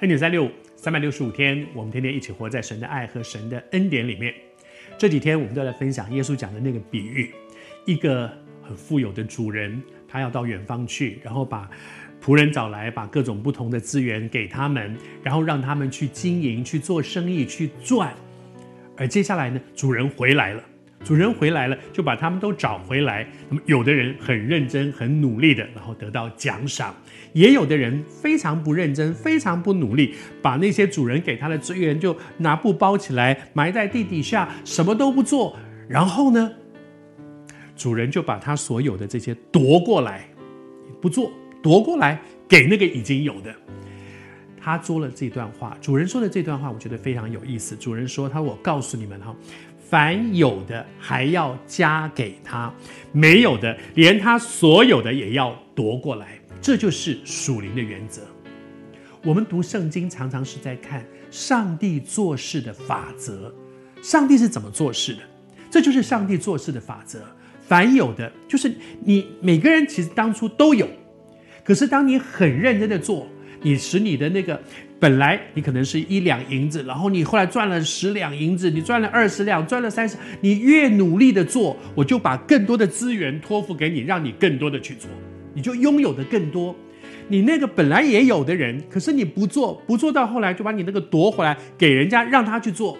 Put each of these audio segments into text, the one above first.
恩典三六五，三百六十五天，我们天天一起活在神的爱和神的恩典里面。这几天我们都来分享耶稣讲的那个比喻：一个很富有的主人，他要到远方去，然后把仆人找来，把各种不同的资源给他们，然后让他们去经营、去做生意、去赚。而接下来呢，主人回来了。主人回来了，就把他们都找回来。那么，有的人很认真、很努力的，然后得到奖赏；也有的人非常不认真、非常不努力，把那些主人给他的资源就拿布包起来，埋在地底下，什么都不做。然后呢，主人就把他所有的这些夺过来，不做，夺过来给那个已经有的。他说了这段话，主人说的这段话，我觉得非常有意思。主人说：“他我告诉你们哈。”凡有的还要加给他，没有的连他所有的也要夺过来，这就是属灵的原则。我们读圣经常常是在看上帝做事的法则，上帝是怎么做事的？这就是上帝做事的法则。凡有的，就是你每个人其实当初都有，可是当你很认真的做，你使你的那个。本来你可能是一两银子，然后你后来赚了十两银子，你赚了二十两，赚了三十，你越努力的做，我就把更多的资源托付给你，让你更多的去做，你就拥有的更多。你那个本来也有的人，可是你不做，不做到后来就把你那个夺回来给人家，让他去做，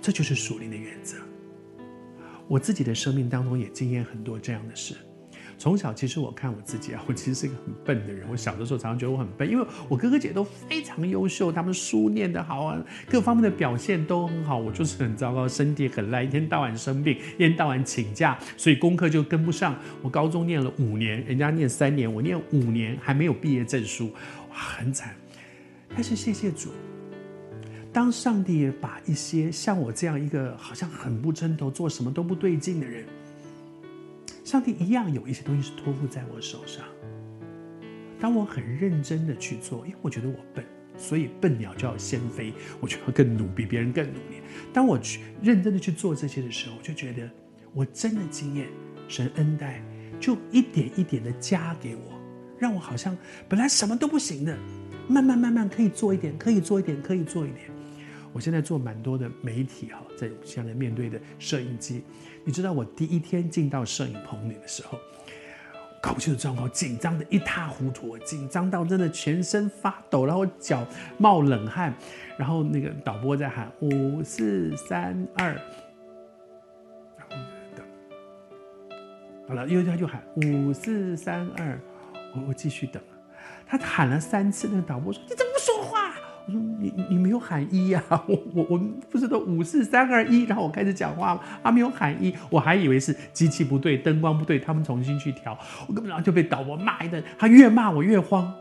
这就是属灵的原则。我自己的生命当中也经验很多这样的事。从小，其实我看我自己啊，我其实是一个很笨的人。我小的时候常常觉得我很笨，因为我哥哥姐都非常优秀，他们书念得好啊，各方面的表现都很好。我就是很糟糕，身体很烂，一天到晚生病，一天到晚请假，所以功课就跟不上。我高中念了五年，人家念三年，我念五年还没有毕业证书，哇，很惨。但是谢谢主，当上帝把一些像我这样一个好像很不称头、做什么都不对劲的人。上帝一样有一些东西是托付在我手上。当我很认真的去做，因为我觉得我笨，所以笨鸟就要先飞，我就要更努，比别人更努力。当我去认真的去做这些的时候，我就觉得我真的经验神恩待，就一点一点的加给我，让我好像本来什么都不行的，慢慢慢慢可以做一点，可以做一点，可以做一点。我现在做蛮多的媒体哈，在现在面对的摄影机，你知道我第一天进到摄影棚里的时候，搞不清楚状况，紧张的一塌糊涂，紧张到真的全身发抖，然后脚冒冷汗，然后那个导播在喊五四三二，然后等，好了，又他就喊五四三二，我我继续等，他喊了三次，那个导播说你怎么不说？我说你你没有喊一呀、啊，我我我不是都五四三二一，然后我开始讲话了，他没有喊一，我还以为是机器不对，灯光不对，他们重新去调，我根本上就被导播骂一顿，他越骂我越慌。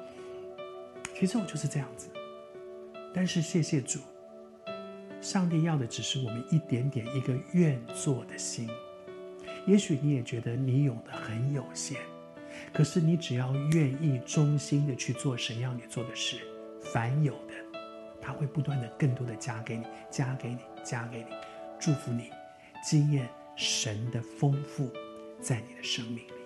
其实我就是这样子，但是谢谢主，上帝要的只是我们一点点一个愿做的心。也许你也觉得你有的很有限，可是你只要愿意忠心的去做神要你做的事，凡有的。他会不断的更多的加给你，加给你，加给你，祝福你，经验神的丰富在你的生命里。